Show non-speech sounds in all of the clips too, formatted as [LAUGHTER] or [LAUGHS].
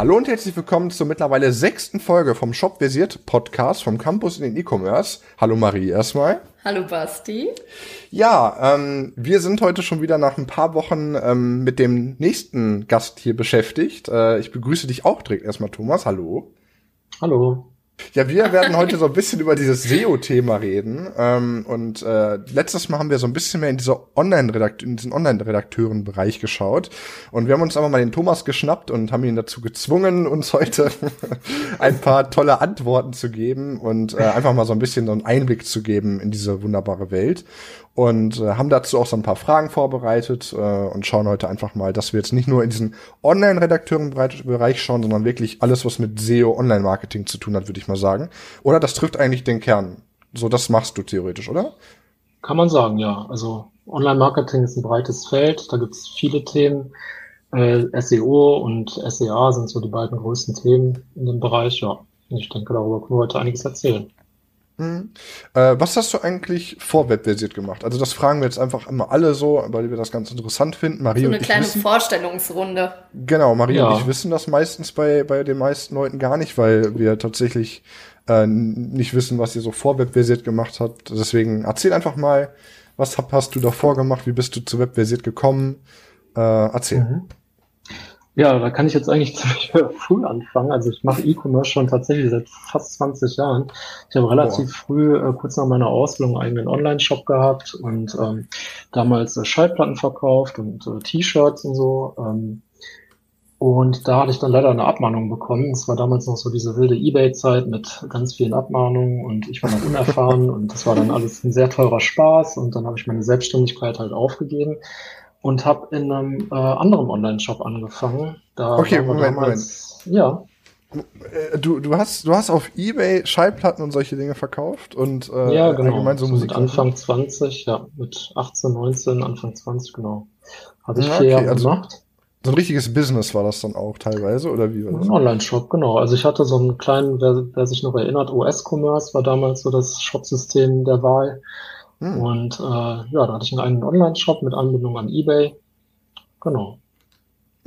Hallo und herzlich willkommen zur mittlerweile sechsten Folge vom Shop Versiert Podcast vom Campus in den E-Commerce. Hallo Marie erstmal. Hallo Basti. Ja, ähm, wir sind heute schon wieder nach ein paar Wochen ähm, mit dem nächsten Gast hier beschäftigt. Äh, ich begrüße dich auch direkt erstmal, Thomas. Hallo. Hallo. Ja, wir werden heute so ein bisschen über dieses SEO-Thema reden. Ähm, und äh, letztes Mal haben wir so ein bisschen mehr in dieser Online-Redakt in diesen Online-Redakteuren-Bereich geschaut. Und wir haben uns aber mal den Thomas geschnappt und haben ihn dazu gezwungen, uns heute [LAUGHS] ein paar tolle Antworten zu geben und äh, einfach mal so ein bisschen so einen Einblick zu geben in diese wunderbare Welt und äh, haben dazu auch so ein paar Fragen vorbereitet äh, und schauen heute einfach mal, dass wir jetzt nicht nur in diesen Online-Redakteuren-Bereich schauen, sondern wirklich alles, was mit SEO Online-Marketing zu tun hat, würde ich mal sagen. Oder das trifft eigentlich den Kern. So, das machst du theoretisch, oder? Kann man sagen, ja. Also Online-Marketing ist ein breites Feld, da gibt es viele Themen. Äh, SEO und SEA sind so die beiden größten Themen in dem Bereich, ja. Ich denke, darüber können wir heute einiges erzählen. Mhm. Äh, was hast du eigentlich vor Webversiert gemacht? Also das fragen wir jetzt einfach immer alle so, weil wir das ganz interessant finden. Marie so eine und ich kleine wissen, Vorstellungsrunde. Genau, Marie Ja. und ich wissen das meistens bei, bei den meisten Leuten gar nicht, weil wir tatsächlich äh, nicht wissen, was ihr so vor Webversiert gemacht habt. Deswegen erzähl einfach mal, was hab, hast du davor gemacht? Wie bist du zu Webversiert gekommen? Äh, erzähl. Mhm. Ja, da kann ich jetzt eigentlich [LAUGHS] ziemlich früh anfangen. Also ich mache E-Commerce schon tatsächlich seit fast 20 Jahren. Ich habe relativ früh, äh, kurz nach meiner Ausbildung, einen eigenen Online-Shop gehabt und ähm, damals äh, Schallplatten verkauft und äh, T-Shirts und so. Ähm, und da hatte ich dann leider eine Abmahnung bekommen. Es war damals noch so diese wilde Ebay-Zeit mit ganz vielen Abmahnungen und ich war noch unerfahren [LAUGHS] und das war dann alles ein sehr teurer Spaß und dann habe ich meine Selbstständigkeit halt aufgegeben und habe in einem äh, anderen Online-Shop angefangen. Da Okay, Moment, damals, Ja, Äh, du, du hast, du hast auf Ebay Schallplatten und solche Dinge verkauft und äh, ja, genau. allgemein so So Musik. mit Anfang 20, ja, mit 18, 19, Anfang 20, genau. Habe ich Ja, vier okay, Jahre also- gemacht. So ein richtiges Business war das dann auch teilweise, oder wie war das? Ein Online-Shop, genau. Also ich hatte so einen kleinen, wer, wer sich noch erinnert, OS-Commerce war damals so das Shopsystem der Wahl. Hm. Und äh, ja, da hatte ich einen eigenen Online-Shop mit Anbindung an eBay. Genau,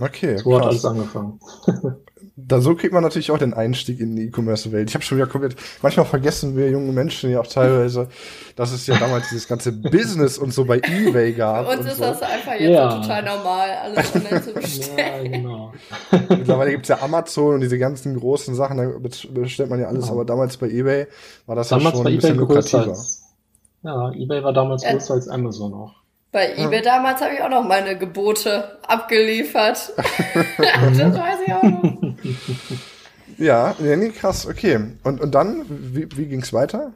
Okay, so hat krass. alles angefangen. [LAUGHS] Da so kriegt man natürlich auch den Einstieg in die E-Commerce-Welt. Ich habe schon wieder komplett, manchmal vergessen wir junge Menschen ja auch teilweise, dass es ja damals dieses ganze [LAUGHS] Business und so bei EBay gab. Bei uns und ist so. das einfach jetzt Ja. total normal, alles online zu Ja, bestellen. genau. [LAUGHS] Mittlerweile gibt's ja Amazon und diese ganzen großen Sachen, da bestellt man ja alles, Genau. aber damals bei EBay war das Damals ja schon ein bisschen lukrativer. als, ja, eBay war damals Ja. größer als Amazon auch. Bei eBay damals habe ich auch noch meine Gebote abgeliefert. [LAUGHS] das weiß ich auch noch. Ja, ja, nee, krass, okay. Und, und dann, wie, wie ging's weiter?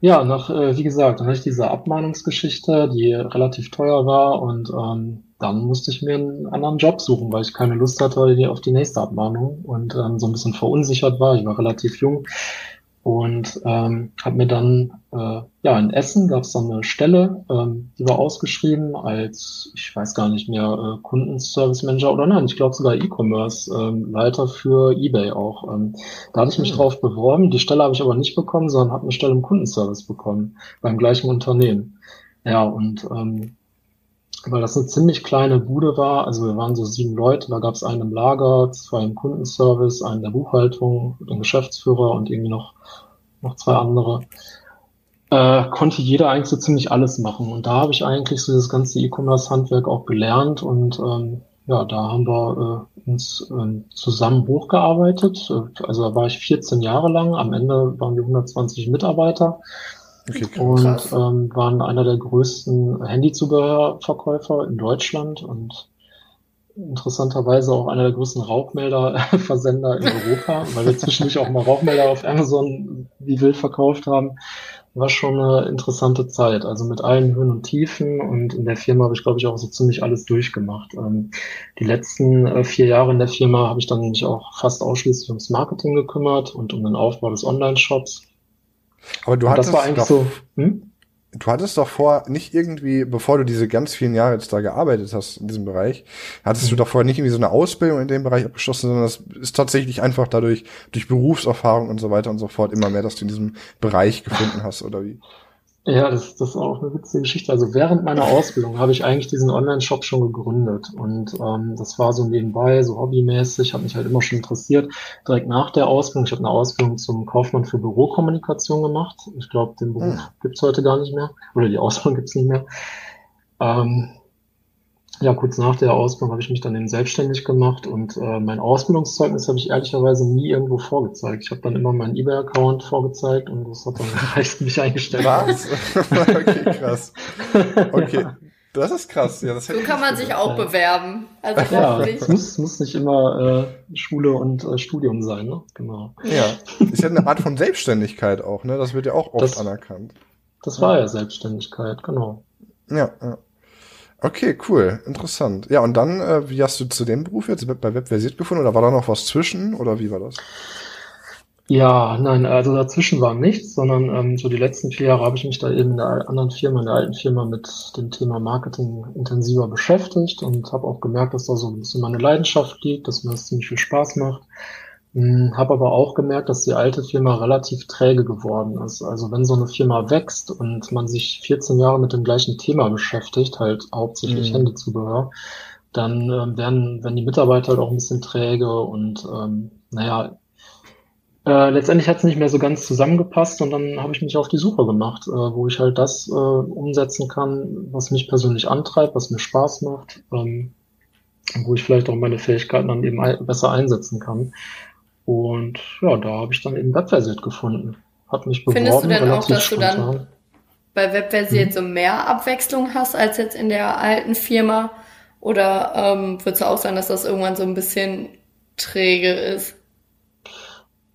Ja, nach, äh, wie gesagt, dann hatte ich diese Abmahnungsgeschichte, die relativ teuer war und ähm, dann musste ich mir einen anderen Job suchen, weil ich keine Lust hatte auf die nächste Abmahnung und ähm, so ein bisschen verunsichert war. Ich war relativ jung und ähm, habe mir dann, äh, ja, in Essen gab es dann eine Stelle, ähm, die war ausgeschrieben als, ich weiß gar nicht mehr, äh, Kundenservice Manager oder nein, ich glaube sogar E-Commerce ähm, Leiter für eBay auch. Ähm, da hatte ich mich Hm. drauf beworben. Die Stelle habe ich aber nicht bekommen, sondern habe eine Stelle im Kundenservice bekommen beim gleichen Unternehmen. Ja, und ähm, weil das eine ziemlich kleine Bude war, also wir waren so sieben Leute, da gab es einen im Lager, zwei im Kundenservice, einen der Buchhaltung, den Geschäftsführer und irgendwie noch, noch zwei andere. Äh, konnte jeder eigentlich so ziemlich alles machen. Und da habe ich eigentlich so das ganze E-Commerce-Handwerk auch gelernt und ähm, ja, da haben wir äh, uns ähm, zusammen hochgearbeitet. Äh, Also da war ich 14 Jahre lang. Am Ende waren wir 120 Mitarbeiter Okay, und ähm, waren einer der größten Handyzubehörverkäufer in Deutschland und interessanterweise auch einer der größten Rauchmelder-Versender in Europa, [LAUGHS] weil wir zwischendurch auch mal Rauchmelder auf Amazon wie wild verkauft haben. War schon eine interessante Zeit, also mit allen Höhen und Tiefen und in der Firma habe ich, glaube ich, auch so ziemlich alles durchgemacht. Ähm, die letzten äh, vier Jahre in der Firma habe ich dann mich auch fast ausschließlich ums Marketing gekümmert und um den Aufbau des Online-Shops. Aber du hattest das war eigentlich doch, so, hm? du hattest doch vor, nicht irgendwie, bevor du diese ganz vielen Jahre jetzt da gearbeitet hast in diesem Bereich, hattest du Mhm. doch vorher nicht irgendwie so eine Ausbildung in dem Bereich abgeschlossen, sondern das ist tatsächlich einfach dadurch, durch Berufserfahrung und so weiter und so fort immer mehr, dass du in diesem Bereich gefunden hast, oder wie? Ja, das, das ist auch eine witzige Geschichte. Also während meiner [LAUGHS] Ausbildung habe ich eigentlich diesen Online-Shop schon gegründet und ähm, das war so nebenbei, so hobbymäßig, hat mich halt immer schon interessiert. Direkt nach der Ausbildung, ich habe eine Ausbildung zum Kaufmann für Bürokommunikation gemacht. Ich glaube, den Beruf Hm. gibt's heute gar nicht mehr oder die Ausbildung gibt's nicht mehr. Ähm, ja, kurz nach der Ausbildung habe ich mich dann eben selbstständig gemacht und äh, mein Ausbildungszeugnis habe ich ehrlicherweise nie irgendwo vorgezeigt. Ich habe dann immer meinen eBay-Account vorgezeigt und das hat dann gereicht, mich eingestellt. Was? [LAUGHS] okay, krass. Okay. Das ist krass. Ja, das So kann man sich auch bewerben. Also Ja, es nicht? muss, muss nicht immer äh, Schule und äh, Studium sein, ne? Genau. Ja, ist ja eine Art von Selbstständigkeit auch, ne? Das wird ja auch oft Das- anerkannt. Das war ja Selbstständigkeit, genau. Ja, ja. Okay, cool, interessant. Ja, und dann, äh, wie hast du zu dem Beruf jetzt bei Webversiert gefunden oder war da noch was zwischen oder wie war das? Ja, nein, also dazwischen war nichts, sondern ähm, so die letzten vier Jahre habe ich mich da eben in der anderen Firma, in der alten Firma mit dem Thema Marketing intensiver beschäftigt und habe auch gemerkt, dass da so ein bisschen meine Leidenschaft liegt, dass mir das ziemlich viel Spaß macht. Hm, habe aber auch gemerkt, dass die alte Firma relativ träge geworden ist. Also wenn so eine Firma wächst und man sich 14 Jahre mit dem gleichen Thema beschäftigt, halt hauptsächlich Mhm. Handyzubehör, dann ähm, werden, werden die Mitarbeiter halt auch ein bisschen träge und ähm, naja, äh, letztendlich hat es nicht mehr so ganz zusammengepasst und dann habe ich mich auf die Suche gemacht, äh, wo ich halt das äh, umsetzen kann, was mich persönlich antreibt, was mir Spaß macht, ähm, wo ich vielleicht auch meine Fähigkeiten dann eben besser einsetzen kann. Und ja, da habe ich dann eben Webversiert gefunden. Hat mich beworben, Findest du denn auch, dass du dann- spontan. Bei Webversiert Mhm. so mehr Abwechslung hast als jetzt in der alten Firma? Oder ähm, würdest du auch sagen, dass das irgendwann so ein bisschen träge ist?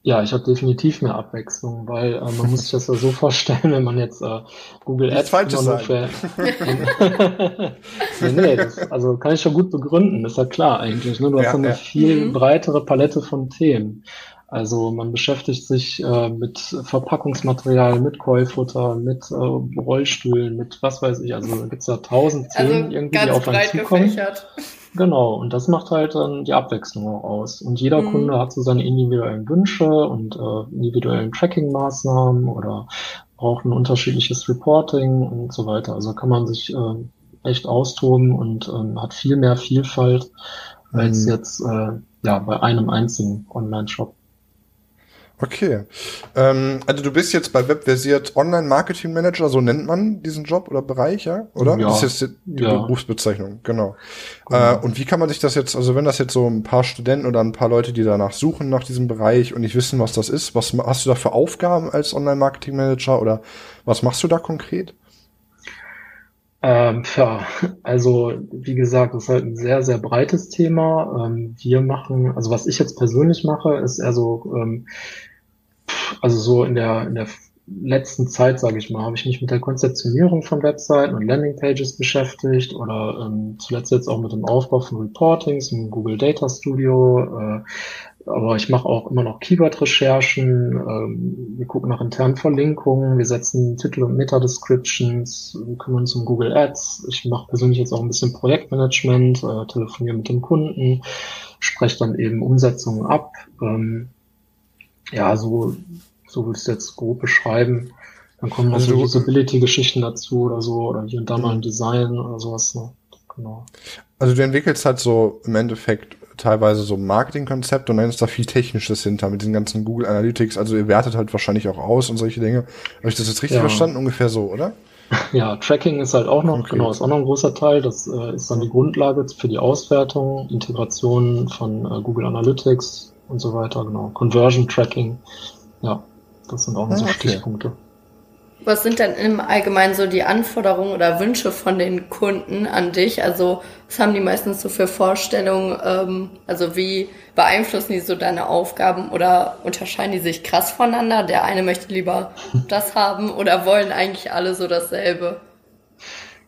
Ja, ich habe definitiv mehr Abwechslung, weil äh, man muss sich das ja so [LAUGHS] vorstellen, wenn man jetzt äh, Google Nichts Ads immer nur für... [LAUGHS] nee, nee, das, also kann ich schon gut begründen, ist ja klar eigentlich. Ne? Du Ja, hast ja eine ja. viel Mhm. breitere Palette von Themen. Also man beschäftigt sich äh, mit Verpackungsmaterial, mit Keufutter, mit äh, Rollstühlen, mit was weiß ich. Also da gibt's ja tausend Also Themen irgendwie, die auf einen breit zukommen. gefächert. Genau, und das macht halt dann die Abwechslung auch aus. Und jeder Mhm. Kunde hat so seine individuellen Wünsche und äh, individuellen Tracking-Maßnahmen oder braucht ein unterschiedliches Reporting und so weiter. Also kann man sich äh, echt austoben und ähm, hat viel mehr Vielfalt als Mhm. jetzt äh, ja bei einem einzigen Online-Shop. Okay. Ähm, also du bist jetzt bei Webversiert Online Marketing Manager, so nennt man diesen Job oder Bereich, ja? Oder? Ja. Das ist jetzt die Ja. Berufsbezeichnung, genau. Genau. Äh, und wie kann man sich das jetzt, also wenn das jetzt so ein paar Studenten oder ein paar Leute, die danach suchen nach diesem Bereich und nicht wissen, was das ist, was hast du da für Aufgaben als Online Marketing Manager oder was machst du da konkret? Ähm, ja, also wie gesagt, das ist halt ein sehr, sehr breites Thema. Ähm, wir machen, also was ich jetzt persönlich mache, ist eher so, ähm, also so in der, in der letzten Zeit, sage ich mal, habe ich mich mit der Konzeptionierung von Webseiten und Landingpages beschäftigt oder ähm, zuletzt jetzt auch mit dem Aufbau von Reportings im Google Data Studio. Äh, aber ich mache auch immer noch Keyword-Recherchen. Ähm, wir gucken nach internen Verlinkungen. Wir setzen Titel und Meta-Descriptions. Kümmern uns um Google Ads. Ich mache persönlich jetzt auch ein bisschen Projektmanagement, äh, telefoniere mit den Kunden, spreche dann eben Umsetzungen ab. Ähm, ja, so, so würde ich es jetzt grob beschreiben. Dann kommen noch Also so du- Usability-Geschichten dazu oder so, oder hier und da mal ein Mhm. Design oder sowas. Ne? Genau. Also du entwickelst halt so im Endeffekt teilweise so Marketingkonzepte und dann ist da viel Technisches hinter mit diesen ganzen Google Analytics. Also ihr wertet halt wahrscheinlich auch aus und solche Dinge. Habe ich das jetzt richtig Ja. verstanden? Ungefähr so, oder? [LAUGHS] Ja, Tracking ist halt auch noch, Okay. genau, ist auch noch ein großer Teil. Das äh, ist dann die Grundlage für die Auswertung, Integration von äh, Google Analytics und so weiter, genau. Conversion Tracking. Ja, das sind auch noch so Ah, okay. Stichpunkte. Was sind denn im Allgemeinen so die Anforderungen oder Wünsche von den Kunden an dich? Also was haben die meistens so für Vorstellungen? Ähm, also wie beeinflussen die so deine Aufgaben oder unterscheiden die sich krass voneinander? Der eine möchte lieber [LAUGHS] das haben oder wollen eigentlich alle so dasselbe?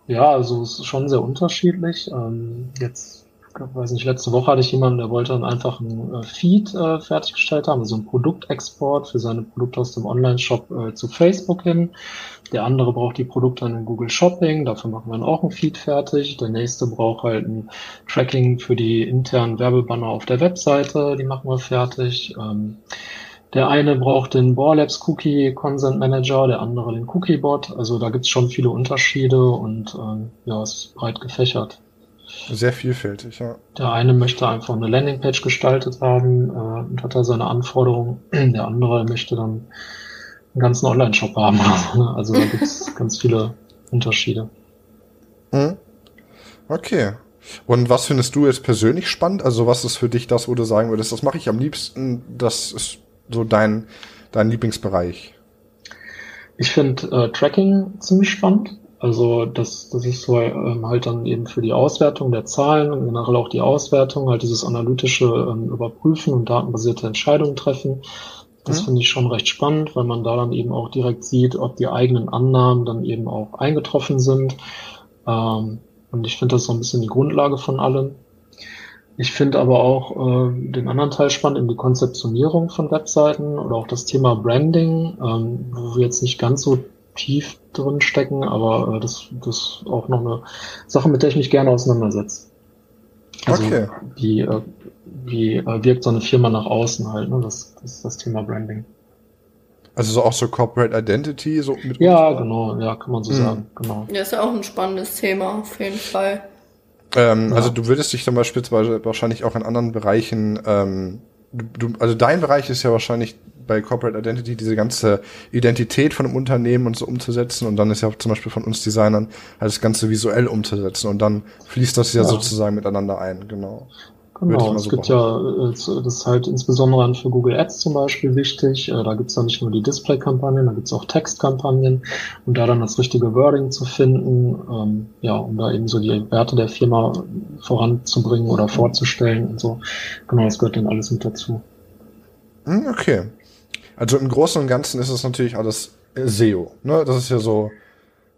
Ja, also es ist schon sehr unterschiedlich. Ähm, jetzt, ich weiß nicht, letzte Woche hatte ich jemanden, der wollte dann einfach einen äh, Feed äh, fertiggestellt haben, also einen Produktexport für seine Produkte aus dem Online-Shop äh, zu Facebook hin. Der andere braucht die Produkte dann in Google Shopping, dafür machen wir dann auch einen Feed fertig. Der nächste braucht halt ein Tracking für die internen Werbebanner auf der Webseite, die machen wir fertig. Ähm, Der eine braucht den Borlabs Cookie Consent Manager, der andere den Cookie Bot. Also da gibt's schon viele Unterschiede und ähm, ja, es ist breit gefächert. Sehr vielfältig, ja. Der eine möchte einfach eine Landingpage gestaltet haben äh, und hat da seine Anforderungen. [CLEARS THROAT] Der andere möchte dann einen ganzen Online-Shop haben. [LAUGHS] Also da gibt's ganz viele Unterschiede. Hm. Okay. Und was findest du jetzt persönlich spannend? Also was ist für dich das, wo du sagen würdest, das mache ich am liebsten, das ist so dein, dein Lieblingsbereich? Ich finde äh, Tracking ziemlich spannend. Also das, das ist so ähm, halt dann eben für die Auswertung der Zahlen und generell auch die Auswertung, halt dieses analytische ähm, Überprüfen und datenbasierte Entscheidungen treffen. Das mhm. finde ich schon recht spannend, weil man da dann eben auch direkt sieht, ob die eigenen Annahmen dann eben auch eingetroffen sind. Ähm, und ich finde das so ein bisschen die Grundlage von allem. Ich finde aber auch äh, den anderen Teil spannend, in die Konzeptionierung von Webseiten oder auch das Thema Branding, ähm, wo wir jetzt nicht ganz so tief drin stecken, aber äh, das, das ist auch noch eine Sache, mit der ich mich gerne auseinandersetze. Also okay. wie, äh, wie äh, wirkt so eine Firma nach außen halt, ne? Das, das ist das Thema Branding. Also so auch so Corporate Identity, so mit Ja, genau, ja, kann man so mhm. sagen, genau. Ja, ist ja auch ein spannendes Thema, auf jeden Fall. Ähm, ja. Also du würdest dich zum Beispiel wahrscheinlich auch in anderen Bereichen, ähm, du, also dein Bereich ist ja wahrscheinlich bei Corporate Identity diese ganze Identität von einem Unternehmen und so umzusetzen und dann ist ja zum Beispiel von uns Designern halt das Ganze visuell umzusetzen und dann fließt das ja, ja. sozusagen miteinander ein, genau. Genau, es so gibt ja, das ist halt insbesondere für Google Ads zum Beispiel wichtig. Äh, da gibt's ja nicht nur die Display-Kampagnen, da gibt's auch Textkampagnen und da dann das richtige Wording zu finden, ähm, ja, um da eben so die Werte der Firma voranzubringen oder vorzustellen und so. Genau, das gehört dann alles mit dazu. Hm, okay. Also im Großen und Ganzen ist es natürlich alles SEO, ne? Das ist ja so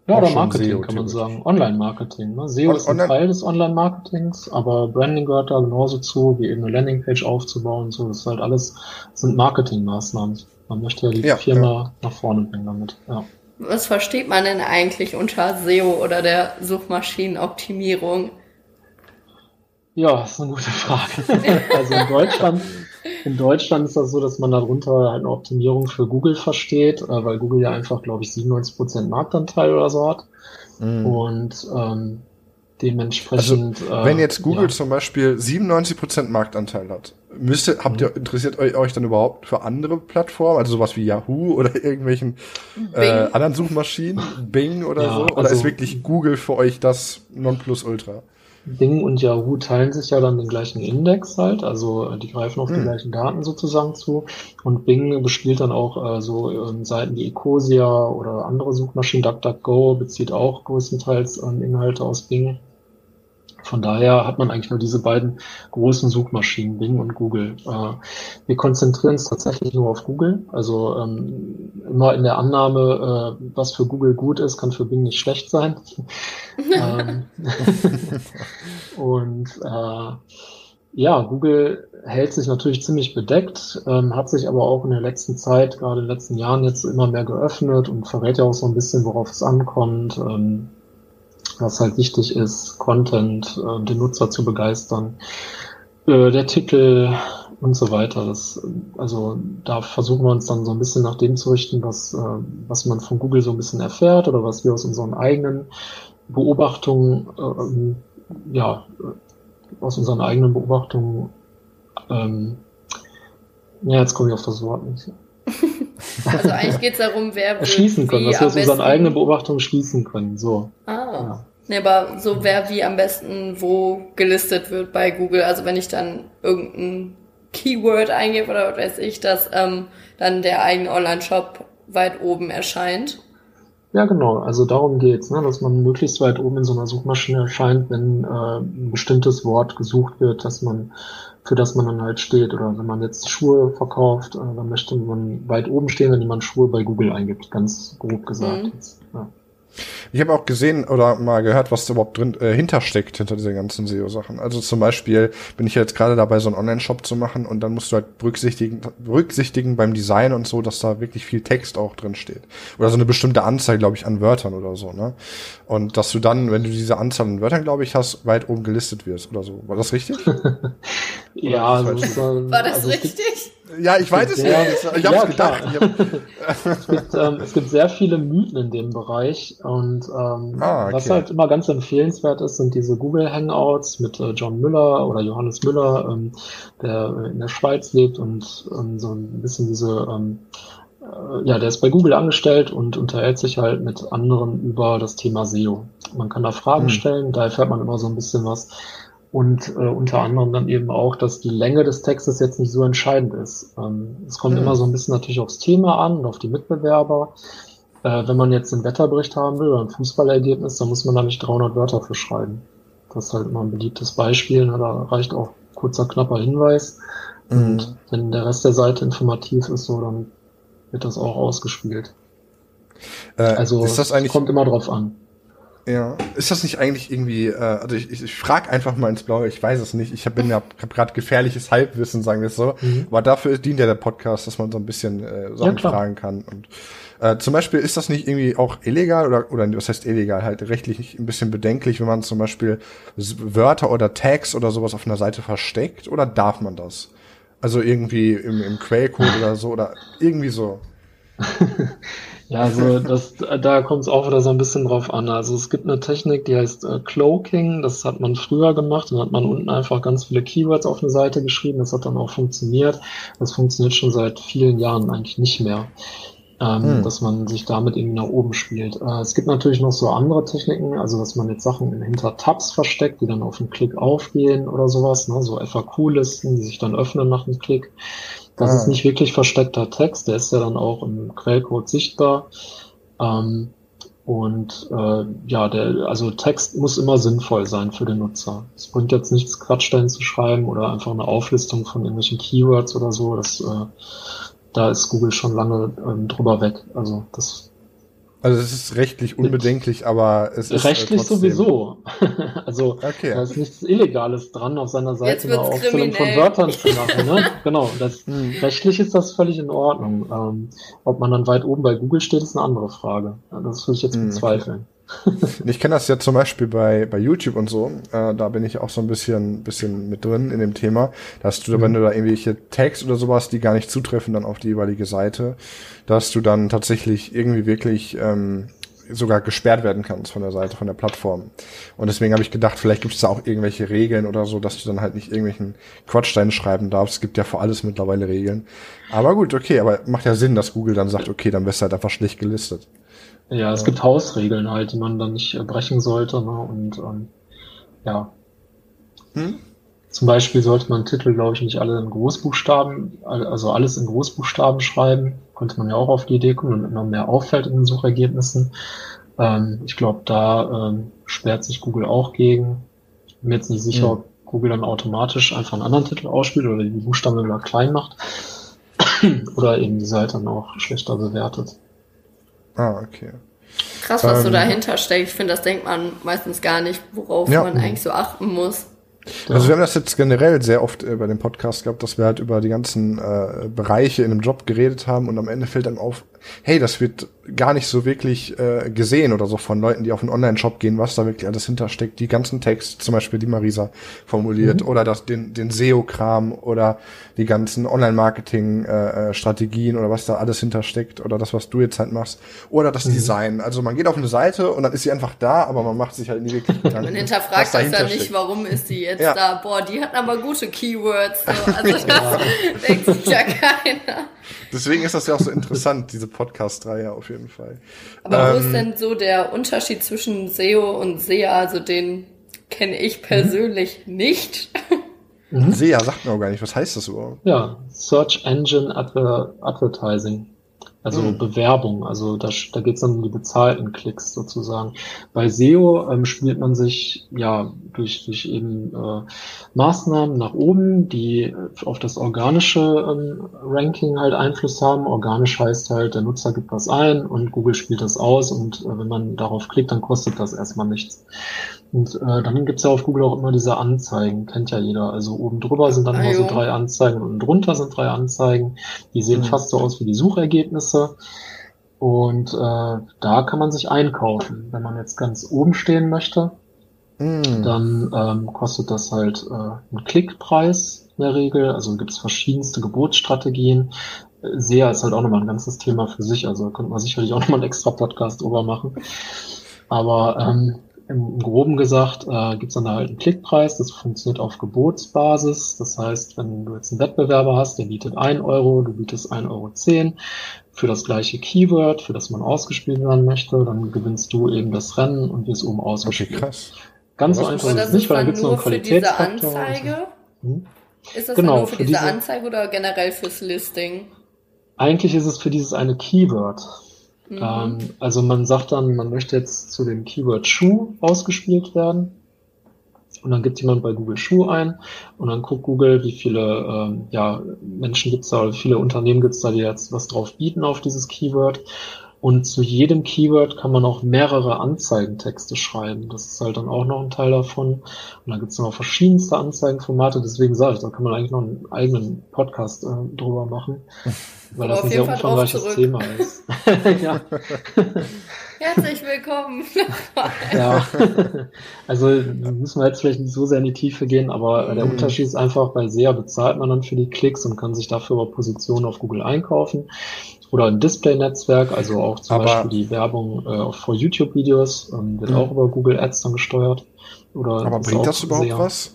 ja, oder Marketing kann man sagen. Online-Marketing. Ne? SEO On ist ein Teil des Online-Marketings, aber Branding gehört da genauso zu, wie eben eine Landingpage aufzubauen und so. Das ist halt alles, sind Marketingmaßnahmen. Man möchte ja die ja, Firma ja. nach vorne bringen damit. Ja. Was versteht man denn eigentlich unter SEO oder der Suchmaschinenoptimierung? Ja, das ist eine gute Frage. [LAUGHS] also in Deutschland in Deutschland ist das so, dass man darunter halt eine Optimierung für Google versteht, äh, weil Google ja einfach, glaube ich, 97% Marktanteil oder so hat. Mhm. Und ähm, dementsprechend. Also, wenn jetzt Google ja. zum Beispiel 97% Marktanteil hat, müsste, habt ihr, mhm. interessiert euch, euch dann überhaupt für andere Plattformen, also sowas wie Yahoo [LAUGHS] oder irgendwelchen äh, anderen Suchmaschinen, Bing oder ja, so? Oder also, ist wirklich Google für euch das Nonplusultra? Bing und Yahoo teilen sich ja dann den gleichen Index halt, also äh, die greifen auf hm. die gleichen Daten sozusagen zu. Und Bing bespielt dann auch äh, so äh, Seiten wie Ecosia oder andere Suchmaschinen. DuckDuckGo bezieht auch größtenteils ähm, Inhalte aus Bing. Von daher hat man eigentlich nur diese beiden großen Suchmaschinen, Bing und Google. Äh, wir konzentrieren uns tatsächlich nur auf Google. Also ähm, immer in der Annahme, äh, was für Google gut ist, kann für Bing nicht schlecht sein. [LAUGHS] ähm, und äh, ja, Google hält sich natürlich ziemlich bedeckt, ähm, hat sich aber auch in der letzten Zeit, gerade in den letzten Jahren jetzt immer mehr geöffnet und verrät ja auch so ein bisschen, worauf es ankommt. Ähm, was halt wichtig ist, Content, äh, den Nutzer zu begeistern, äh, der Titel und so weiter. Das, also da versuchen wir uns dann so ein bisschen nach dem zu richten, was, äh, was man von Google so ein bisschen erfährt oder was wir aus unseren eigenen Beobachtungen, ähm, ja, aus unseren eigenen Beobachtungen, ähm, ja, jetzt komme ich auf das Wort nicht. [LAUGHS] Also eigentlich geht es darum, wer schließen können, dass wir aus unseren eigenen Beobachtungen schließen können. So. Ah. Ja. Nee, aber so wer wie am besten wo gelistet wird bei Google. Also wenn ich dann irgendein Keyword eingebe oder was weiß ich, dass ähm, dann der eigene Online-Shop weit oben erscheint. Ja, genau. Also darum geht's, ne? dass man möglichst weit oben in so einer Suchmaschine erscheint, wenn äh, ein bestimmtes Wort gesucht wird, dass man für das man dann halt steht. Oder wenn man jetzt Schuhe verkauft, äh, dann möchte man weit oben stehen, wenn jemand Schuhe bei Google eingibt, ganz grob gesagt. Mhm. Jetzt, ja. Ich habe auch gesehen oder mal gehört, was da überhaupt drin äh, hintersteckt hinter diesen ganzen SEO-Sachen. Also zum Beispiel bin ich jetzt gerade dabei, so einen Online-Shop zu machen und dann musst du halt berücksichtigen, berücksichtigen beim Design und so, dass da wirklich viel Text auch drin steht. Oder so eine bestimmte Anzahl, glaube ich, an Wörtern oder so, ne? Und dass du dann, wenn du diese Anzahl an Wörtern, glaube ich, hast, weit oben gelistet wirst oder so. War das richtig? [LAUGHS] ja, das war, war das also richtig? Ja, ich weiß es sehr, nicht. Ich hab's ja, gedacht. Ich hab, es, gibt, ähm, es gibt sehr viele Mythen in dem Bereich und ähm, Ah, okay. was halt immer ganz empfehlenswert ist, sind diese Google Hangouts mit äh, John Müller oder Johannes Müller, ähm, der in der Schweiz lebt und ähm, so ein bisschen diese ähm, äh, ja, der ist bei Google angestellt und unterhält sich halt mit anderen über das Thema SEO. Man kann da Fragen Hm. stellen, da erfährt man immer so ein bisschen was. Und äh, unter anderem dann eben auch, dass die Länge des Textes jetzt nicht so entscheidend ist. Ähm, es kommt Hm. immer so ein bisschen natürlich aufs Thema an und auf die Mitbewerber. Äh, wenn man jetzt einen Wetterbericht haben will oder ein Fußballergebnis, dann muss man da nicht 300 Wörter für schreiben. Das ist halt immer ein beliebtes Beispiel. Ne? Da reicht auch kurzer, knapper Hinweis. Mhm. Und wenn der Rest der Seite informativ ist, so, dann wird das auch ausgespielt. äh, Also ist das es kommt immer drauf an. Ja, ist das nicht eigentlich irgendwie, äh, also ich, ich, ich frage einfach mal ins Blaue, ich weiß es nicht, ich hab, bin ja hab gerade gefährliches Halbwissen, sagen wir es so, Mhm. aber dafür dient ja der Podcast, dass man so ein bisschen äh, Sachen klar. fragen kann und äh, zum Beispiel ist das nicht irgendwie auch illegal oder, oder was heißt illegal, halt rechtlich ein bisschen bedenklich, wenn man zum Beispiel Wörter oder Tags oder sowas auf einer Seite versteckt oder darf man das? Also irgendwie im, im Quellcode oder so oder irgendwie so. [LAUGHS] Ja, also das, da kommt es auch wieder so ein bisschen drauf an. Also es gibt eine Technik, die heißt äh, Cloaking. Das hat man früher gemacht. Dann hat man unten einfach ganz viele Keywords auf eine Seite geschrieben. Das hat dann auch funktioniert. Das funktioniert schon seit vielen Jahren eigentlich nicht mehr. Ähm, Hm. dass man sich damit irgendwie nach oben spielt. Äh, es gibt natürlich noch so andere Techniken, also dass man jetzt Sachen hinter Tabs versteckt, die dann auf einen Klick aufgehen oder sowas, ne? so FAQ-Listen, die sich dann öffnen nach einem Klick. Das Ah. ist nicht wirklich versteckter Text, der ist ja dann auch im Quellcode sichtbar. Ähm, und äh, ja, der, also Text muss immer sinnvoll sein für den Nutzer. Es bringt jetzt nichts, Quatschstellen zu schreiben oder einfach eine Auflistung von irgendwelchen Keywords oder so. Das, äh, da ist Google schon lange ähm, drüber weg. Also das Also es ist rechtlich unbedenklich, aber es ist äh, rechtlich trotzdem- sowieso. [LAUGHS] also Okay. da ist nichts Illegales dran, auf seiner Seite eine Aufzählung von kriminell. Wörtern zu [LAUGHS] machen. Ne? genau, das, Hm. rechtlich ist das völlig in Ordnung. Ähm, ob man dann weit oben bei Google steht, ist eine andere Frage. Das würde ich jetzt Hm, bezweifeln. Ich kenne das ja zum Beispiel bei, bei YouTube und so. Äh, da bin ich auch so ein bisschen, bisschen mit drin in dem Thema. Dass du, wenn du da irgendwelche Tags oder sowas, die gar nicht zutreffen, dann auf die jeweilige Seite, dass du dann tatsächlich irgendwie wirklich ähm, sogar gesperrt werden kannst von der Seite, von der Plattform. Und deswegen habe ich gedacht, vielleicht gibt es da auch irgendwelche Regeln oder so, dass du dann halt nicht irgendwelchen Quatschstein schreiben darfst. Es gibt ja für alles mittlerweile Regeln. Aber gut, okay, aber macht ja Sinn, dass Google dann sagt, okay, dann wirst du halt einfach schlecht gelistet. Ja, es gibt Hausregeln halt, die man dann nicht äh, brechen sollte. Ne? Und ähm, ja, Hm? Zum Beispiel sollte man Titel, glaube ich, nicht alle in Großbuchstaben, also alles in Großbuchstaben schreiben. Könnte man ja auch auf die Idee kommen und immer mehr auffällt in den Suchergebnissen. Ähm, ich glaube, da ähm, sperrt sich Google auch gegen. Bin mir jetzt nicht sicher, Hm. ob Google dann automatisch einfach einen anderen Titel ausspielt oder die Buchstaben wieder klein macht. [CLEARS THROAT] oder eben die Seite dann auch schlechter bewertet. Ah, okay. Krass, was so Ähm, dahinter steckt. Ich finde, das denkt man meistens gar nicht, worauf Ja. man eigentlich so achten muss. Also wir haben das jetzt generell sehr oft äh, bei dem Podcast gehabt, dass wir halt über die ganzen äh, Bereiche in einem Job geredet haben und am Ende fällt dann auf, hey, das wird gar nicht so wirklich äh, gesehen oder so von Leuten, die auf einen Online-Shop gehen, was da wirklich alles hintersteckt. Die ganzen Texte, zum Beispiel die Marisa formuliert oder das, den, den SEO-Kram oder die ganzen Online-Marketing-Strategien oder was da alles hintersteckt oder das, was du jetzt halt machst oder das Design. Also man geht auf eine Seite und dann ist sie einfach da, aber man macht sich halt nie wirklich [LAUGHS] Gedanken. Man hinterfragt was das dann nicht, steckt. warum ist die jetzt Ja. da? Boah, die hat aber gute Keywords. So. [LAUGHS] Also das [LAUGHS] denkt sich ja keiner. Deswegen ist das ja auch so interessant, diese Podcast-Reihe auf jeden Fall. Aber wo Ähm, ist denn so der Unterschied zwischen SEO und SEA? Also den kenne ich persönlich nicht. Mhm. [LAUGHS] SEA sagt mir auch gar nicht, was heißt das überhaupt? Ja, Search Engine Adver Advertising. Also Hm. Bewerbung, also da, da geht es dann um die bezahlten Klicks sozusagen. Bei SEO ähm, spielt man sich ja durch, durch eben äh, Maßnahmen nach oben, die äh, auf das organische ähm, Ranking halt Einfluss haben. Organisch heißt halt, der Nutzer gibt was ein und Google spielt das aus und äh, wenn man darauf klickt, dann kostet das erstmal nichts. Und äh, dann gibt's ja auf Google auch immer diese Anzeigen, kennt ja jeder. Also oben drüber sind dann Ah, immer so drei Anzeigen und unten drunter sind drei Anzeigen. Die sehen Mhm. fast so aus wie die Suchergebnisse. Und äh, da kann man sich einkaufen. Wenn man jetzt ganz oben stehen möchte, Hm. dann ähm, kostet das halt äh, einen Klickpreis. in der Regel. Also gibt es verschiedenste Geburtsstrategien. SEA ist halt auch nochmal ein ganzes Thema für sich. Also könnte man sicherlich auch nochmal einen extra Podcast drüber machen. Aber ähm, im Groben gesagt äh, gibt es dann halt einen Klickpreis, das funktioniert auf Gebotsbasis. Das heißt, wenn du jetzt einen Wettbewerber hast, der bietet 1 Euro, du bietest 1,10 Euro für das gleiche Keyword, für das man ausgespielt werden möchte, dann gewinnst du eben das Rennen und wirst oben ausgespielt. Okay, krass. Ganz so einfach ist es nicht, weil dann gibt es noch einen Qualitätsfaktor. Für diese Anzeige? Hm? Ist das genau, nur für, für diese, diese Anzeige oder generell fürs Listing? Eigentlich ist es für dieses eine Keyword. Mhm. Ähm, also man sagt dann, man möchte jetzt zu dem Keyword Schuh ausgespielt werden. Und dann gibt jemand bei Google Schuh ein und dann guckt Google, wie viele ähm, ja, Menschen gibt es da wie viele Unternehmen gibt es da, die jetzt was drauf bieten auf dieses Keyword. Und zu jedem Keyword kann man auch mehrere Anzeigentexte schreiben. Das ist halt dann auch noch ein Teil davon. Und dann gibt es noch verschiedenste Anzeigenformate. Deswegen sage ich, da kann man eigentlich noch einen eigenen Podcast äh, drüber machen. [LAUGHS] Weil das ein sehr umfangreiches Thema ist. [LAUGHS] ja. [LAUGHS] Herzlich willkommen. ja, also müssen wir jetzt vielleicht nicht so sehr in die Tiefe gehen, aber mhm. der Unterschied ist einfach, bei SEA bezahlt man dann für die Klicks und kann sich dafür aber Positionen auf Google einkaufen oder ein Display-Netzwerk, also auch zum aber Beispiel die Werbung äh, vor YouTube-Videos ähm, wird mhm. auch über Google Ads dann gesteuert. Oder aber bringt das überhaupt sehr, was?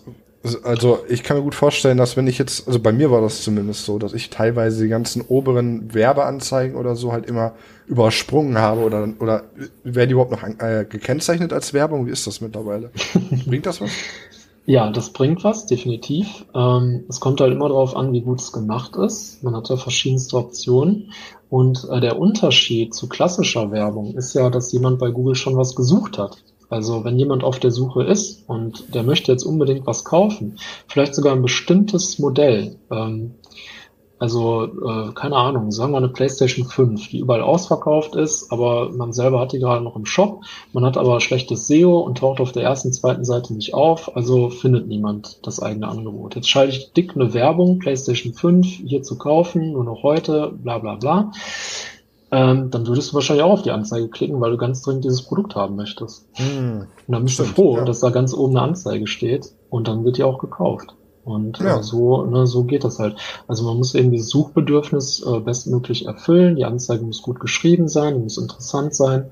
Also ich kann mir gut vorstellen, dass wenn ich jetzt, also bei mir war das zumindest so, dass ich teilweise die ganzen oberen Werbeanzeigen oder so halt immer übersprungen habe oder oder werden die überhaupt noch äh, gekennzeichnet als Werbung? Wie ist das mittlerweile? [LAUGHS] Bringt das was? Ja, das bringt was, definitiv. Ähm, es kommt halt immer darauf an, wie gut es gemacht ist. Man hat ja verschiedenste Optionen. Und äh, der Unterschied zu klassischer Werbung ist ja, dass jemand bei Google schon was gesucht hat. Also wenn jemand auf der Suche ist und der möchte jetzt unbedingt was kaufen, vielleicht sogar ein bestimmtes Modell, ähm, also, äh, keine Ahnung, sagen wir eine PlayStation 5, die überall ausverkauft ist, aber man selber hat die gerade noch im Shop. Man hat aber schlechtes SEO und taucht auf der ersten, zweiten Seite nicht auf, also findet niemand das eigene Angebot. Jetzt schalte ich dick eine Werbung, PlayStation 5 hier zu kaufen, nur noch heute, bla bla bla. Ähm, dann würdest du wahrscheinlich auch auf die Anzeige klicken, weil du ganz dringend dieses Produkt haben möchtest. Hm, und dann bist du froh, ja. dass da ganz oben eine Anzeige steht und dann wird die auch gekauft. Und ja. äh, so, ne, so geht das halt. Also man muss eben dieses Suchbedürfnis äh, bestmöglich erfüllen. Die Anzeige muss gut geschrieben sein, die muss interessant sein.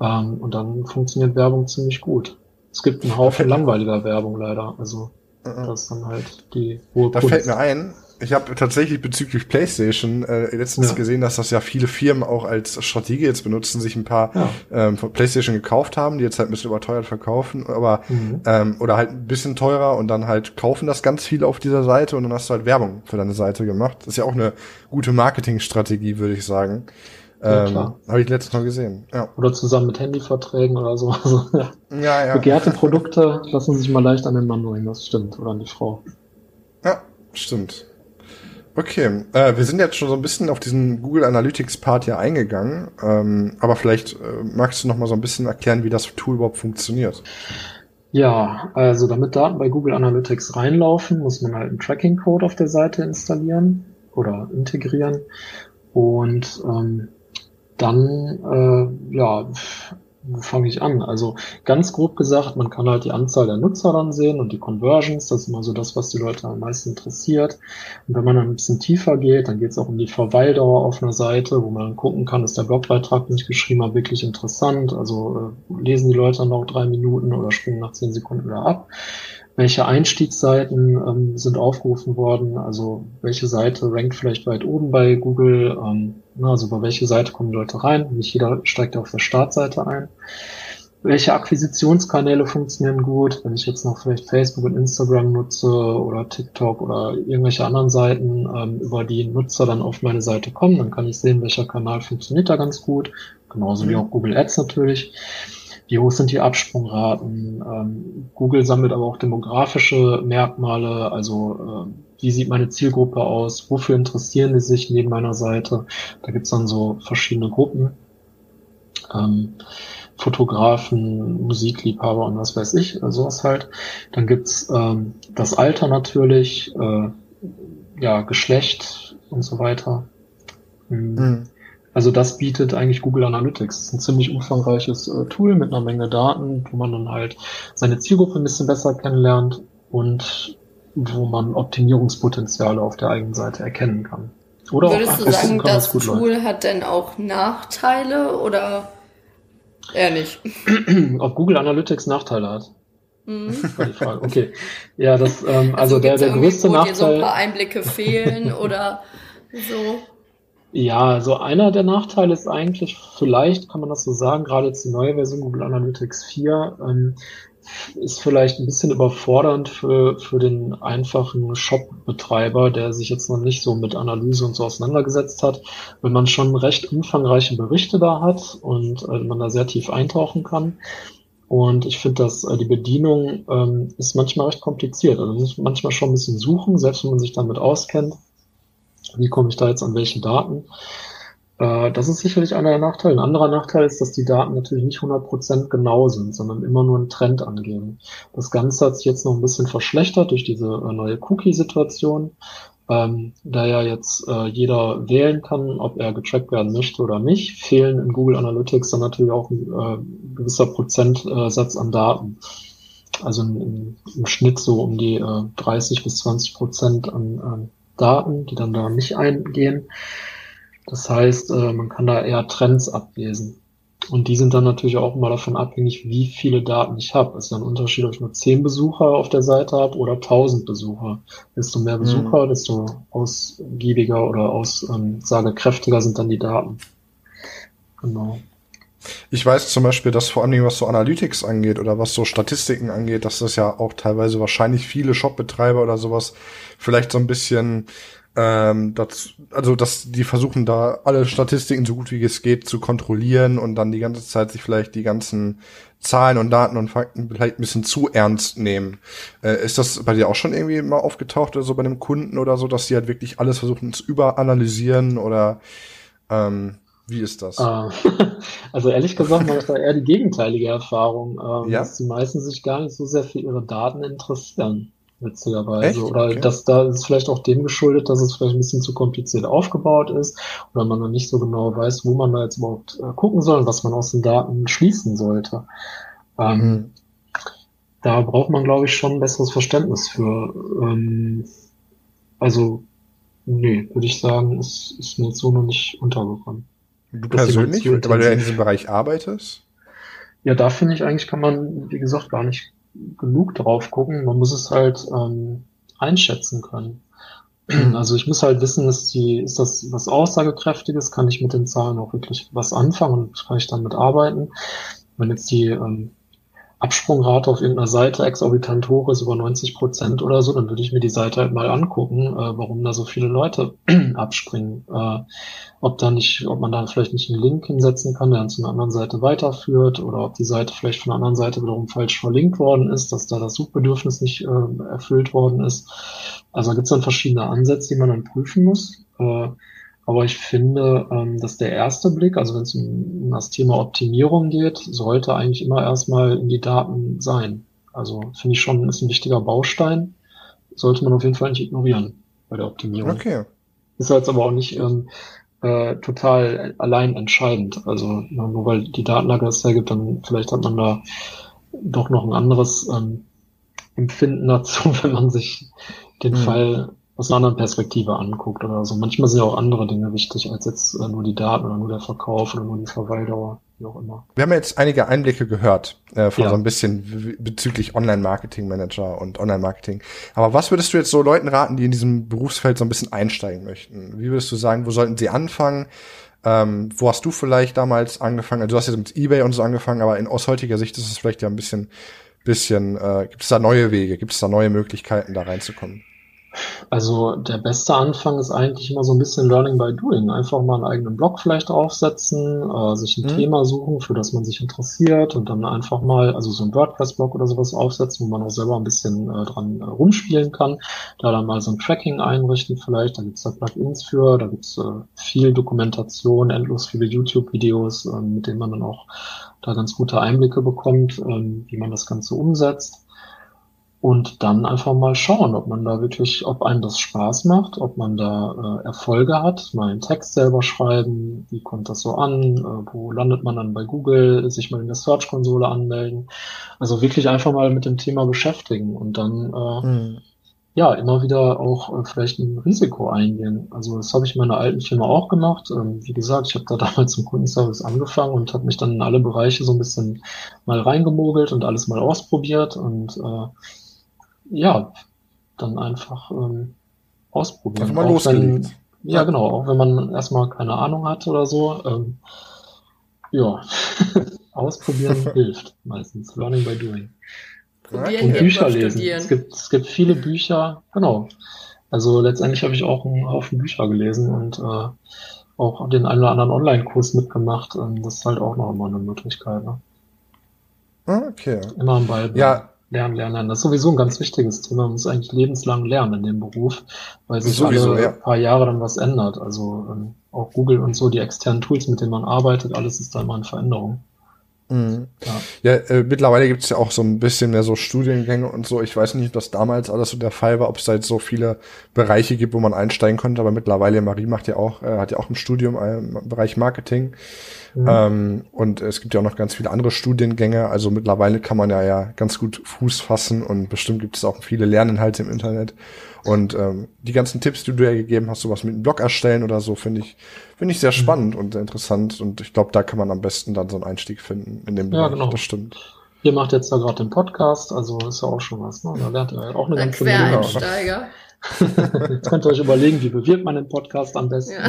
Ähm, und dann funktioniert Werbung ziemlich gut. Es gibt einen Haufen langweiliger Werbung leider. Also mhm. das ist dann halt die hohe Da Kunst. fällt mir ein, ich habe tatsächlich bezüglich PlayStation äh, letztens ja. gesehen, dass das ja viele Firmen auch als Strategie jetzt benutzen, sich ein paar ja. ähm, von PlayStation gekauft haben, die jetzt halt ein bisschen überteuert verkaufen, aber mhm. ähm, oder halt ein bisschen teurer und dann halt kaufen das ganz viele auf dieser Seite und dann hast du halt Werbung für deine Seite gemacht. Das ist ja auch eine gute Marketingstrategie, würde ich sagen. Ja, ähm, Habe ich letztens mal gesehen. Ja. Oder zusammen mit Handyverträgen oder so. Also, ja. Ja, ja. Begehrte Produkte lassen sich mal leicht an den Mann bringen, das stimmt. Oder an die Frau. Ja, stimmt. Okay, äh, wir sind jetzt schon so ein bisschen auf diesen Google Analytics Part ja eingegangen, ähm, aber vielleicht äh, magst du noch mal so ein bisschen erklären, wie das Tool überhaupt funktioniert. Ja, also damit Daten bei Google Analytics reinlaufen, muss man halt einen Tracking Code auf der Seite installieren oder integrieren und ähm, dann äh, ja wo fange ich an? Also ganz grob gesagt, man kann halt die Anzahl der Nutzer dann sehen und die Conversions, das ist immer so das, was die Leute am meisten interessiert. Und wenn man dann ein bisschen tiefer geht, dann geht es auch um die Verweildauer auf einer Seite, wo man dann gucken kann, ist der Blogbeitrag, den ich geschrieben habe, wirklich interessant. Also äh, lesen die Leute dann noch drei Minuten oder springen nach zehn Sekunden wieder ab welche Einstiegsseiten ähm, sind aufgerufen worden, also welche Seite rankt vielleicht weit oben bei Google, ähm, also bei welche Seite kommen Leute rein, nicht jeder steigt auf der Startseite ein. Welche Akquisitionskanäle funktionieren gut, wenn ich jetzt noch vielleicht Facebook und Instagram nutze oder TikTok oder irgendwelche anderen Seiten, ähm, über die Nutzer dann auf meine Seite kommen, dann kann ich sehen, welcher Kanal funktioniert da ganz gut, genauso mhm. wie auch Google Ads natürlich wie hoch sind die Absprungraten. Ähm, Google sammelt aber auch demografische Merkmale, also äh, wie sieht meine Zielgruppe aus, wofür interessieren die sich neben meiner Seite. Da gibt's dann so verschiedene Gruppen. Ähm, Fotografen, Musikliebhaber und was weiß ich, sowas halt. Dann gibt's ähm, das Alter natürlich, äh, ja, Geschlecht und so weiter. Mhm. Also das bietet eigentlich Google Analytics. Das ist ein ziemlich umfangreiches äh, Tool mit einer Menge Daten, wo man dann halt seine Zielgruppe ein bisschen besser kennenlernt und wo man Optimierungspotenziale auf der eigenen Seite erkennen kann. Oder Würdest du sagen, das Tool läuft. hat denn auch Nachteile oder eher nicht? [CLEARS THROAT] Ob Google Analytics Nachteile hat? Mhm. War die Frage. Okay. Ja, das, ähm, also, also der, der größte wo Nachteil. Dir so ein paar Einblicke fehlen oder so. Ja, also einer der Nachteile ist eigentlich, vielleicht kann man das so sagen, gerade jetzt die neue Version Google Analytics 4, ähm, ist vielleicht ein bisschen überfordernd für, für den einfachen Shop-Betreiber, der sich jetzt noch nicht so mit Analyse und so auseinandergesetzt hat. Wenn man schon recht umfangreiche Berichte da hat und äh, man da sehr tief eintauchen kann. Und ich finde, dass äh, die Bedienung ähm, ist manchmal recht kompliziert. Also man muss manchmal schon ein bisschen suchen, selbst wenn man sich damit auskennt. Wie komme ich da jetzt an welche Daten? Äh, das ist sicherlich einer der Nachteile. Ein anderer Nachteil ist, dass die Daten natürlich nicht 100% genau sind, sondern immer nur einen Trend angeben. Das Ganze hat sich jetzt noch ein bisschen verschlechtert durch diese äh, neue Cookie-Situation. Ähm, da ja jetzt äh, jeder wählen kann, ob er getrackt werden möchte oder nicht, fehlen in Google Analytics dann natürlich auch ein äh, gewisser Prozentsatz an Daten. Also im, im Schnitt so um die äh, 30 bis 20 Prozent an, an Daten, die dann da nicht eingehen. Das heißt, äh, man kann da eher Trends ablesen. Und die sind dann natürlich auch immer davon abhängig, wie viele Daten ich habe. Es ist ein Unterschied, ob ich nur 10 Besucher auf der Seite habe oder 1000 Besucher. Desto mehr mhm. Besucher, mhm. desto ausgiebiger oder aussagekräftiger ähm, sind dann die Daten. Genau. Ich weiß zum Beispiel, dass vor allem was so Analytics angeht oder was so Statistiken angeht, dass das ja auch teilweise wahrscheinlich viele Shopbetreiber oder sowas vielleicht so ein bisschen ähm, das, also dass die versuchen da alle Statistiken so gut wie es geht zu kontrollieren und dann die ganze Zeit sich vielleicht die ganzen Zahlen und Daten und Fakten vielleicht ein bisschen zu ernst nehmen. Äh, ist das bei dir auch schon irgendwie mal aufgetaucht oder so bei einem Kunden oder so, dass die halt wirklich alles versuchen zu überanalysieren oder ähm, wie ist das? Ah, [LAUGHS] also ehrlich gesagt mache ich da eher die gegenteilige Erfahrung, ähm, ja? dass die meisten sich gar nicht so sehr für ihre Daten interessieren witzigerweise. Echt? Oder okay. dass da ist vielleicht auch dem geschuldet, dass es vielleicht ein bisschen zu kompliziert aufgebaut ist oder man noch nicht so genau weiß, wo man da jetzt überhaupt äh, gucken soll und was man aus den Daten schließen sollte. Ähm, mhm. Da braucht man, glaube ich, schon ein besseres Verständnis für. Ähm, also, nee, würde ich sagen, ist, ist mir jetzt so noch nicht untergekommen. Du persönlich, weil du ja in diesem Bereich arbeitest? Ja, da finde ich eigentlich, kann man, wie gesagt, gar nicht genug drauf gucken. Man muss es halt ähm, einschätzen können. Also ich muss halt wissen, ist, die, ist das was Aussagekräftiges, kann ich mit den Zahlen auch wirklich was anfangen und kann ich damit arbeiten. Wenn jetzt die ähm, Absprungrate auf irgendeiner Seite exorbitant hoch ist, über 90 Prozent oder so, dann würde ich mir die Seite halt mal angucken, äh, warum da so viele Leute [CLEARS THROAT] abspringen. Äh, ob da nicht, ob man da vielleicht nicht einen Link hinsetzen kann, der dann zu einer anderen Seite weiterführt, oder ob die Seite vielleicht von der anderen Seite wiederum falsch verlinkt worden ist, dass da das Suchbedürfnis nicht äh, erfüllt worden ist. Also da gibt es dann verschiedene Ansätze, die man dann prüfen muss. Äh, aber ich finde, ähm, dass der erste Blick, also wenn es um das Thema Optimierung geht, sollte eigentlich immer erstmal in die Daten sein. Also finde ich schon, ist ein wichtiger Baustein. Sollte man auf jeden Fall nicht ignorieren bei der Optimierung. Okay. Ist jetzt aber auch nicht ähm, äh, total allein entscheidend. Also nur weil die Datenlage das hergibt, dann vielleicht hat man da doch noch ein anderes ähm, Empfinden [LAUGHS] dazu, wenn man sich den mhm. Fall aus einer anderen Perspektive anguckt oder so. Manchmal sind ja auch andere Dinge wichtig als jetzt äh, nur die Daten oder nur der Verkauf oder nur die Verweildauer, wie auch immer. Wir haben jetzt einige Einblicke gehört äh, von ja. so ein bisschen bezüglich Online-Marketing-Manager und Online-Marketing. Aber was würdest du jetzt so Leuten raten, die in diesem Berufsfeld so ein bisschen einsteigen möchten? Wie würdest du sagen, wo sollten sie anfangen? Ähm, wo hast du vielleicht damals angefangen? Also du hast jetzt mit eBay und so angefangen, aber in, aus heutiger Sicht ist es vielleicht ja ein bisschen, bisschen, äh, gibt es da neue Wege, gibt es da neue Möglichkeiten, da reinzukommen? Also der beste Anfang ist eigentlich immer so ein bisschen Learning by Doing. Einfach mal einen eigenen Blog vielleicht aufsetzen, äh, sich ein mhm. Thema suchen, für das man sich interessiert und dann einfach mal, also so ein WordPress-Blog oder sowas aufsetzen, wo man auch selber ein bisschen äh, dran äh, rumspielen kann. Da dann mal so ein Tracking einrichten vielleicht, da gibt's da Plugins für, da gibt's äh, viel Dokumentation, endlos viele YouTube-Videos, äh, mit denen man dann auch da ganz gute Einblicke bekommt, äh, wie man das Ganze umsetzt und dann einfach mal schauen, ob man da wirklich, ob einem das Spaß macht, ob man da äh, Erfolge hat, mal einen Text selber schreiben, wie kommt das so an, äh, wo landet man dann bei Google, sich mal in der Search-Konsole anmelden. Also wirklich einfach mal mit dem Thema beschäftigen und dann äh, mhm. ja, immer wieder auch äh, vielleicht ein Risiko eingehen. Also das habe ich in meiner alten Firma auch gemacht. Ähm, wie gesagt, ich habe da [LAUGHS] damals zum Kundenservice angefangen und habe mich dann in alle Bereiche so ein bisschen mal reingemogelt und alles mal ausprobiert und äh, ja, dann einfach ähm, ausprobieren. Also mal losgelegt. Wenn, ja, genau, auch wenn man erstmal keine Ahnung hat oder so. Ähm, ja, [LAUGHS] ausprobieren [LAUGHS] hilft meistens. Learning by doing. Probieren Und Bücher lesen. Studieren. Es gibt, es gibt viele Bücher, genau. Also letztendlich habe ich auch einen Haufen Bücher gelesen und äh, auch den einen oder anderen Online-Kurs mitgemacht. Ähm, das ist halt auch noch immer eine Möglichkeit. Ne? Ah, Okay. Immer am Ball. Ja, Lernen, lernen, lernen. Das ist sowieso ein ganz wichtiges Thema. Man muss eigentlich lebenslang lernen in dem Beruf, weil sich Sowieso, alle ja. paar Jahre dann was ändert. Also ähm, auch Google und so, die externen Tools, mit denen man arbeitet, alles ist da immer in Veränderung. Mhm. Ja. Ja, äh, mittlerweile gibt's ja auch so ein bisschen mehr so Studiengänge und so. Ich weiß nicht, ob das damals alles so der Fall war, ob es da jetzt so viele Bereiche gibt, wo man einsteigen konnte, aber mittlerweile, Marie macht ja auch, äh, hat ja auch ein Studium äh, im Bereich Marketing. Mhm. Ähm, und es gibt ja auch noch ganz viele andere Studiengänge. Also mittlerweile kann man ja, ja ganz gut Fuß fassen und bestimmt gibt es auch viele Lerninhalte im Internet. Und ähm, die ganzen Tipps, die du ja gegeben hast, sowas mit einem Blog erstellen oder so, finde ich, finde ich sehr spannend und sehr interessant. Und ich glaube, da kann man am besten dann so einen Einstieg finden in dem Ja, Bereich. genau. Das stimmt. Ihr macht jetzt da gerade den Podcast, also ist ja auch schon was. Ne? Da lernt ihr ja auch eine Ein ganze Menge. Quereinsteiger. Jetzt [LAUGHS] könnt ihr euch überlegen, wie bewirbt man den Podcast am besten. Ja.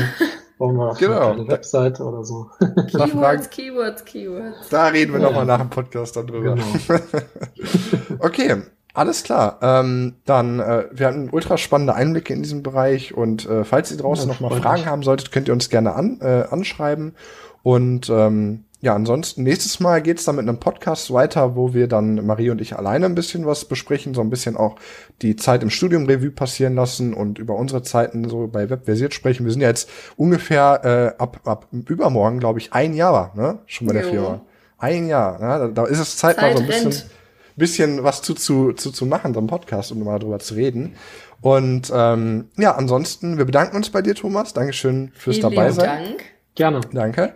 Bauen wir Genau. eine Webseite oder so. [LAUGHS] Keywords, Keywords, Keywords. da reden wir Ja. nochmal nach dem Podcast dann drüber. Genau. [LAUGHS] Okay, alles klar. Ähm, dann, äh, wir hatten ultra spannende Einblicke in diesem Bereich und äh, falls ihr draußen Ja, noch mal Fragen haben solltet, könnt ihr uns gerne an, äh, anschreiben. Und ähm, ja, ansonsten nächstes Mal geht's dann mit einem Podcast weiter, wo wir dann Marie und ich alleine ein bisschen was besprechen, so ein bisschen auch die Zeit im Studium Revue passieren lassen und über unsere Zeiten so bei Webversiert sprechen. Wir sind ja jetzt ungefähr äh, ab, ab übermorgen, glaube ich, ein Jahr, ne? Schon bei der Jo. Firma. Ein Jahr, ne? Da, da ist es Zeit, mal Zeit so ein bisschen rennt. bisschen was zu, zu, zu, zu machen, so einem Podcast, um mal drüber zu reden. Und ähm, ja, ansonsten, wir bedanken uns bei dir, Thomas. Dankeschön fürs Vielen dabei sein. Dank. Gerne. Danke.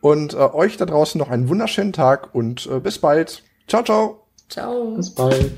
Und äh, euch da draußen noch einen wunderschönen Tag und äh, bis bald. Ciao, ciao. Ciao. Bis bald.